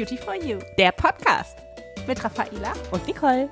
Beauty for You, der Podcast mit Raffaela und Nicole.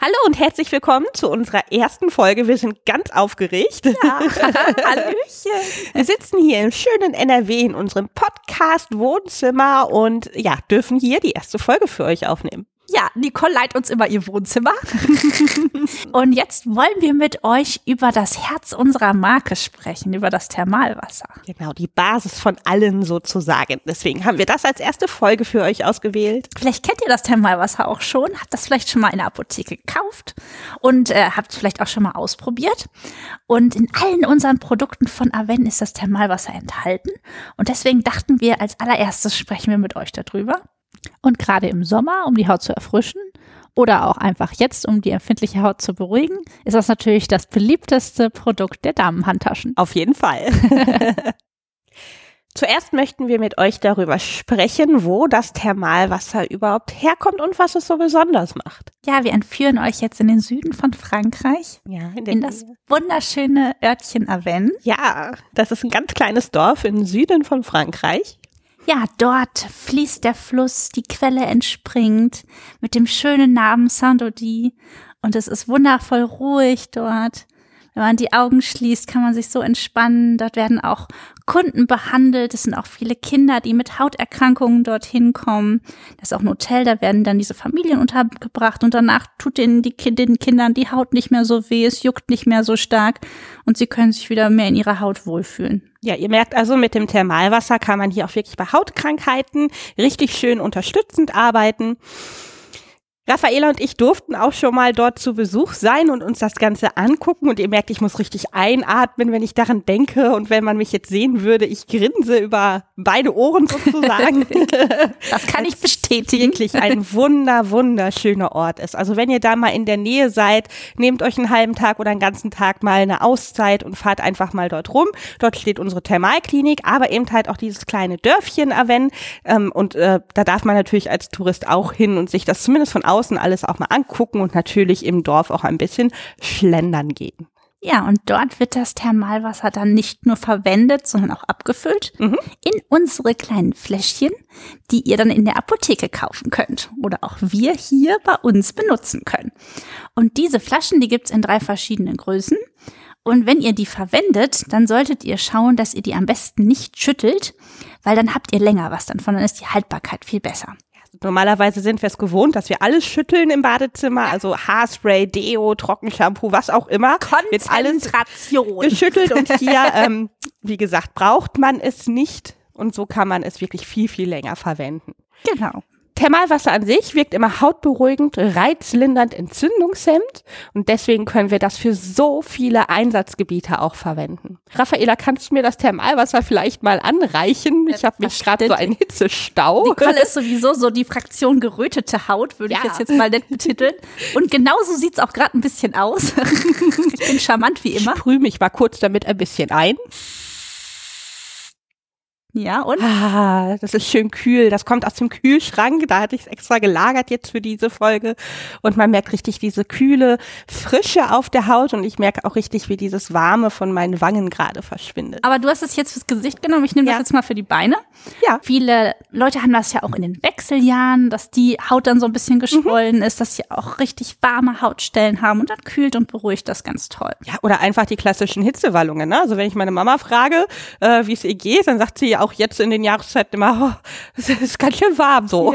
Hallo und herzlich willkommen zu unserer ersten Folge. Wir sind ganz aufgeregt. Ja, Hallöchen. Wir sitzen hier im schönen NRW in unserem Podcast Wohnzimmer und ja, dürfen hier die erste Folge für euch aufnehmen. Ja, Nicole leiht uns immer ihr Wohnzimmer. Und jetzt wollen wir mit euch über das Herz unserer Marke sprechen, über das Thermalwasser. Genau, die Basis von allen sozusagen. Deswegen haben wir das als erste Folge für euch ausgewählt. Vielleicht kennt ihr das Thermalwasser auch schon, habt das vielleicht schon mal in der Apotheke gekauft und äh, habt es vielleicht auch schon mal ausprobiert. Und in allen unseren Produkten von Aven ist das Thermalwasser enthalten. Und deswegen dachten wir, als allererstes sprechen wir mit euch darüber. Und gerade im Sommer, um die Haut zu erfrischen oder auch einfach jetzt, um die empfindliche Haut zu beruhigen, ist das natürlich das beliebteste Produkt der Damenhandtaschen. Auf jeden Fall. Zuerst möchten wir mit euch darüber sprechen, wo das Thermalwasser überhaupt herkommt und was es so besonders macht. Ja, wir entführen euch jetzt in den Süden von Frankreich, Ja, in, in das wunderschöne Örtchen Aven. Ja, das ist ein ganz kleines Dorf im Süden von Frankreich. Ja, dort fließt der Fluss, die Quelle entspringt mit dem schönen Namen Saint-Dodi und es ist wundervoll ruhig dort. Wenn man die Augen schließt, kann man sich so entspannen. Dort werden auch Kunden behandelt. Es sind auch viele Kinder, die mit Hauterkrankungen dorthin kommen. Das ist auch ein Hotel, da werden dann diese Familien untergebracht und danach tut denen die, den Kindern die Haut nicht mehr so weh, es juckt nicht mehr so stark und sie können sich wieder mehr in ihrer Haut wohlfühlen. Ja, ihr merkt also, mit dem Thermalwasser kann man hier auch wirklich bei Hautkrankheiten richtig schön unterstützend arbeiten. Raffaela und ich durften auch schon mal dort zu Besuch sein und uns das Ganze angucken. Und ihr merkt, ich muss richtig einatmen, wenn ich daran denke. Und wenn man mich jetzt sehen würde, ich grinse über beide Ohren sozusagen. Das kann ich bestätigen. Wirklich ein wunder, wunderschöner Ort ist. Also wenn ihr da mal in der Nähe seid, nehmt euch einen halben Tag oder einen ganzen Tag mal eine Auszeit und fahrt einfach mal dort rum. Dort steht unsere Thermalklinik, aber eben halt auch dieses kleine Dörfchen Aven. Ähm, und äh, da darf man natürlich als Tourist auch hin und sich das zumindest von außen alles auch mal angucken und natürlich im Dorf auch ein bisschen schlendern gehen. Ja, und dort wird das Thermalwasser dann nicht nur verwendet, sondern auch abgefüllt Mhm. in unsere kleinen Fläschchen, die ihr dann in der Apotheke kaufen könnt oder auch wir hier bei uns benutzen können. Und diese Flaschen, die gibt's in drei verschiedenen Größen. Und wenn ihr die verwendet, dann solltet ihr schauen, dass ihr die am besten nicht schüttelt, weil dann habt ihr länger was davon, dann ist die Haltbarkeit viel besser. Normalerweise sind wir es gewohnt, dass wir alles schütteln im Badezimmer, also Haarspray, Deo, Trockenshampoo, was auch immer. Wird alles Konzentration. geschüttelt und hier, ähm, wie gesagt, braucht man es nicht und so kann man es wirklich viel, viel länger verwenden. Genau. Thermalwasser an sich wirkt immer hautberuhigend, reizlindernd, entzündungshemmend und deswegen können wir das für so viele Einsatzgebiete auch verwenden. Raffaela, kannst du mir das Thermalwasser vielleicht mal anreichen? Ich habe mich gerade so einen Hitzestau. Nicole ist sowieso so die Fraktion gerötete Haut, würde ich Ja. jetzt mal nett betiteln. Und genauso sieht's auch gerade ein bisschen aus. ich bin charmant wie Ich immer. sprühe mich mal kurz damit ein bisschen ein. Ja, und? Ah, das ist schön kühl. Das kommt aus dem Kühlschrank. Da hatte ich es extra gelagert jetzt für diese Folge. Und man merkt richtig diese kühle Frische auf der Haut. Und ich merke auch richtig, wie dieses Warme von meinen Wangen gerade verschwindet. Aber du hast es jetzt fürs Gesicht genommen. Ich nehme Ja. das jetzt mal für die Beine. Ja. Viele Leute haben das ja auch in den Wechseljahren, dass die Haut dann so ein bisschen geschwollen ist, dass sie auch richtig warme Hautstellen haben und dann kühlt und beruhigt das ganz toll. Ja, oder einfach die klassischen Hitzewallungen. Ne? Also wenn ich meine Mama frage, äh, wie es ihr geht, dann sagt sie ja auch jetzt in den Jahreszeiten immer, oh, es ist ganz schön warm so.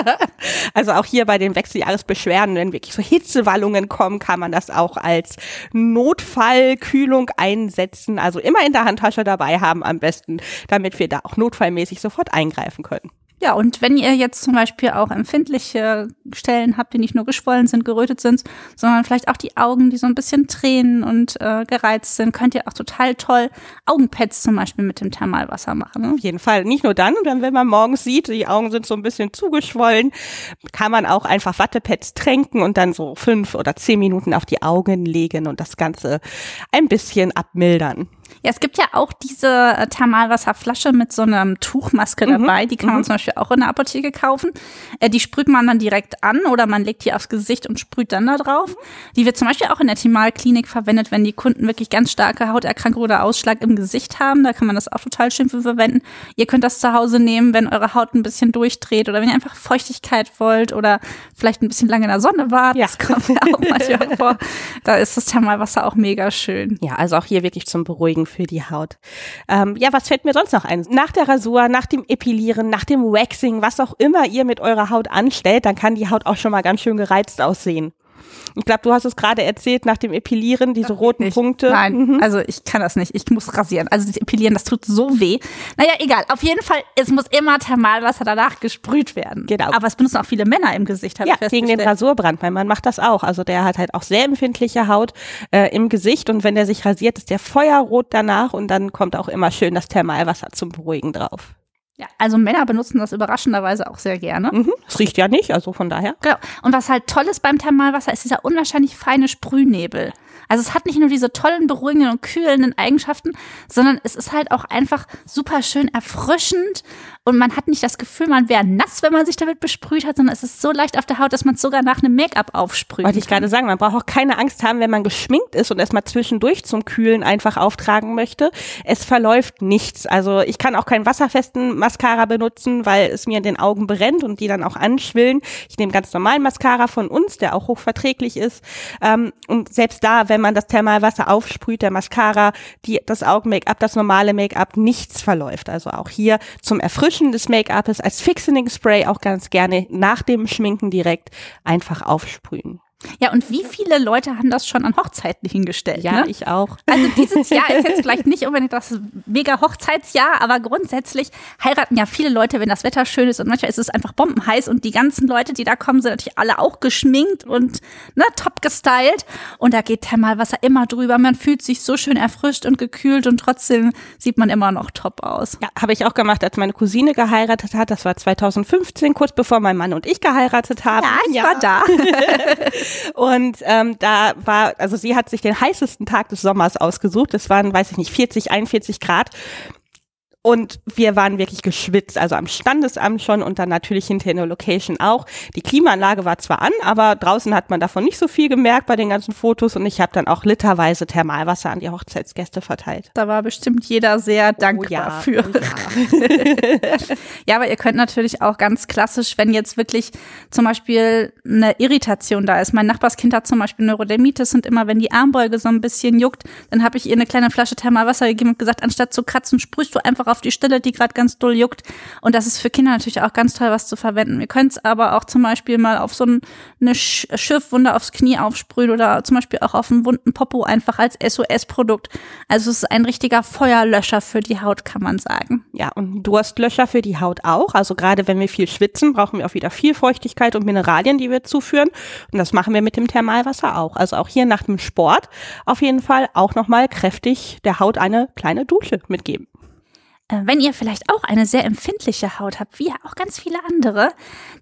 also auch hier bei den Wechseljahresbeschwerden, wenn wirklich so Hitzewallungen kommen, kann man das auch als Notfallkühlung einsetzen. Also immer in der Handtasche dabei haben am besten, damit wir da auch notfallmäßig sofort eingreifen können. Ja, und wenn ihr jetzt zum Beispiel auch empfindliche Stellen habt, die nicht nur geschwollen sind, gerötet sind, sondern vielleicht auch die Augen, die so ein bisschen tränen und äh, gereizt sind, könnt ihr auch total toll Augenpads zum Beispiel mit dem Thermalwasser machen. Ne? Auf jeden Fall. Nicht nur dann, wenn, wenn man morgens sieht, die Augen sind so ein bisschen zugeschwollen, kann man auch einfach Wattepads tränken und dann so fünf oder zehn Minuten auf die Augen legen und das Ganze ein bisschen abmildern. Ja, es gibt ja auch diese äh, Thermalwasserflasche mit so einer Tuchmaske Mhm. dabei. Die kann man Mhm. zum Beispiel auch in der Apotheke kaufen. Äh, die sprüht man dann direkt an oder man legt die aufs Gesicht und sprüht dann da drauf. Die wird zum Beispiel auch in der Thimalklinik verwendet, wenn die Kunden wirklich ganz starke Hauterkrankung oder Ausschlag im Gesicht haben. Da kann man das auch total schön für verwenden. Ihr könnt das zu Hause nehmen, wenn eure Haut ein bisschen durchdreht oder wenn ihr einfach Feuchtigkeit wollt oder vielleicht ein bisschen lange in der Sonne wart. Ja. Das kommt ja auch manchmal vor. Da ist das Thermalwasser auch mega schön. Ja, also auch hier wirklich zum Beruhigen für die Haut. Ähm, ja, was fällt mir sonst noch ein? Nach der Rasur, nach dem Epilieren, nach dem Waxing, was auch immer ihr mit eurer Haut anstellt, dann kann die Haut auch schon mal ganz schön gereizt aussehen. Ich glaube, du hast es gerade erzählt, nach dem Epilieren, diese roten nicht. Punkte. Nein, Mhm. also ich kann das nicht. Ich muss rasieren. Also das Epilieren, das tut so weh. Naja, egal. Auf jeden Fall, es muss immer Thermalwasser danach gesprüht werden. Genau. Aber es benutzen auch viele Männer im Gesicht, habe Ja, ich wegen den. Rasurbrand. Mein Mann macht das auch. Also der hat halt auch sehr empfindliche Haut äh, im Gesicht und wenn der sich rasiert, ist der feuerrot danach und dann kommt auch immer schön das Thermalwasser zum Beruhigen drauf. Ja, also Männer benutzen das überraschenderweise auch sehr gerne. Mhm. Es riecht ja nicht, also von daher. Genau. Und was halt toll ist beim Thermalwasser, ist dieser unwahrscheinlich feine Sprühnebel. Also es hat nicht nur diese tollen, beruhigenden und kühlenden Eigenschaften, sondern es ist halt auch einfach super schön erfrischend und man hat nicht das Gefühl, man wäre nass, wenn man sich damit besprüht hat, sondern es ist so leicht auf der Haut, dass man es sogar nach einem Make-up aufsprüht. Wollte ich gerade sagen, man braucht auch keine Angst haben, wenn man geschminkt ist und erstmal zwischendurch zum Kühlen einfach auftragen möchte. Es verläuft nichts. Also ich kann auch keinen wasserfesten Mascara benutzen, weil es mir in den Augen brennt und die dann auch anschwillen. Ich nehme ganz normalen Mascara von uns, der auch hochverträglich ist. Ähm, und selbst da, wenn man das Thermalwasser aufsprüht, der Mascara, die, das Augen-Make-up, das normale Make-up, nichts verläuft. Also auch hier zum Erfrischen des Make-upes als Fixening Spray auch ganz gerne nach dem Schminken direkt einfach aufsprühen. Ja, und wie viele Leute haben das schon an Hochzeiten hingestellt? Ja, ne? ich auch. Also dieses Jahr ist jetzt vielleicht nicht unbedingt das mega Hochzeitsjahr, aber grundsätzlich heiraten ja viele Leute, wenn das Wetter schön ist und manchmal ist es einfach bombenheiß und die ganzen Leute, die da kommen, sind natürlich alle auch geschminkt und ne, top gestylt und da geht Thermalwasser immer drüber. Man fühlt sich so schön erfrischt und gekühlt und trotzdem sieht man immer noch top aus. Ja, habe ich auch gemacht, als meine Cousine geheiratet hat. Das war 2015, kurz bevor mein Mann und ich geheiratet haben. ich war da. Und ähm, da war, also sie hat sich den heißesten Tag des Sommers ausgesucht. Das waren, weiß ich nicht, 40, 41 Grad. Und wir waren wirklich geschwitzt, also am Standesamt schon und dann natürlich hinter in der Location auch. Die Klimaanlage war zwar an, aber draußen hat man davon nicht so viel gemerkt bei den ganzen Fotos und ich habe dann auch literweise Thermalwasser an die Hochzeitsgäste verteilt. Da war bestimmt jeder sehr dankbar ja, für. Ja, aber ihr könnt natürlich auch ganz klassisch, wenn jetzt wirklich zum Beispiel eine Irritation da ist. Mein Nachbarskind hat zum Beispiel Neurodermitis und immer wenn die Armbeuge so ein bisschen juckt, dann habe ich ihr eine kleine Flasche Thermalwasser gegeben und gesagt, anstatt zu kratzen, sprühst du einfach auf die Stelle, die gerade ganz doll juckt. Und das ist für Kinder natürlich auch ganz toll, was zu verwenden. Ihr könnt es aber auch zum Beispiel mal auf so ein, eine Sch Schiffwunde aufs Knie aufsprühen oder zum Beispiel auch auf einen wunden Popo einfach als SOS-Produkt. Also es ist ein richtiger Feuerlöscher für die Haut, kann man sagen. Ja, und Durstlöscher für die Haut auch. Also gerade wenn wir viel schwitzen, brauchen wir auch wieder viel Feuchtigkeit und Mineralien, die wir zuführen. Und das machen wir mit dem Thermalwasser auch. Also auch hier nach dem Sport auf jeden Fall auch nochmal kräftig der Haut eine kleine Dusche mitgeben. Äh, Wenn ihr vielleicht auch eine sehr empfindliche Haut habt, wie auch ganz viele andere,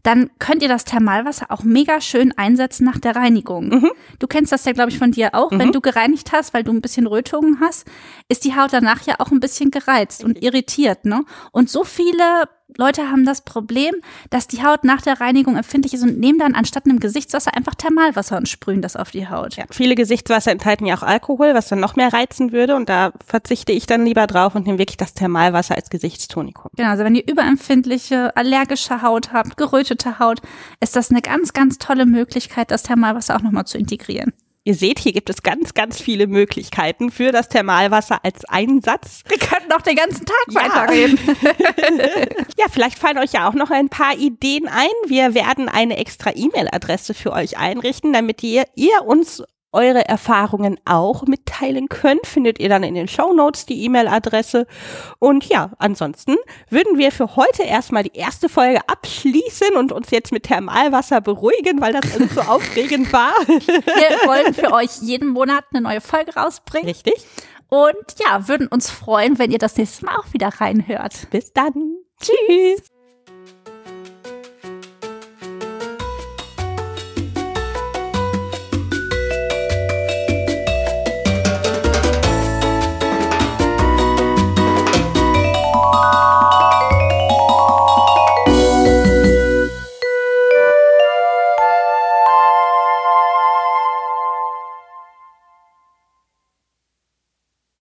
dann könnt ihr das Thermalwasser auch mega schön einsetzen nach der Reinigung. Du kennst das ja, glaube ich, von dir auch. Wenn du gereinigt hast, weil du ein bisschen Rötungen hast, ist die Haut danach ja auch ein bisschen gereizt und irritiert. Ne? Und so viele Leute haben das Problem, dass die Haut nach der Reinigung empfindlich ist und nehmen dann anstatt einem Gesichtswasser einfach Thermalwasser und sprühen das auf die Haut. Ja, viele Gesichtswasser enthalten ja auch Alkohol, was dann noch mehr reizen würde. Und da verzichte ich dann lieber drauf und nehme wirklich das Thermalwasser als Gesichtstonikum. Genau, also wenn ihr überempfindliche, allergische Haut habt, gerötete Haut, ist das eine ganz, ganz tolle Möglichkeit, das Thermalwasser auch nochmal zu integrieren. Ihr seht, hier gibt es ganz, ganz viele Möglichkeiten für das Thermalwasser als Einsatz. Wir könnten noch den ganzen Tag Ja. weiterreden. Ja, vielleicht fallen euch ja auch noch ein paar Ideen ein. Wir werden eine extra E-Mail-Adresse für euch einrichten, damit ihr, ihr uns eure Erfahrungen auch mitteilen könnt. Findet ihr dann in den Show Notes die E-Mail-Adresse. Und ja, ansonsten würden wir für heute erstmal die erste Folge abschließen und uns jetzt mit Thermalwasser beruhigen, weil das alles so aufregend war. Wir wollen für euch jeden Monat eine neue Folge rausbringen. Richtig. Und ja, würden uns freuen, wenn ihr das nächste Mal auch wieder reinhört. Bis dann. Tschüss.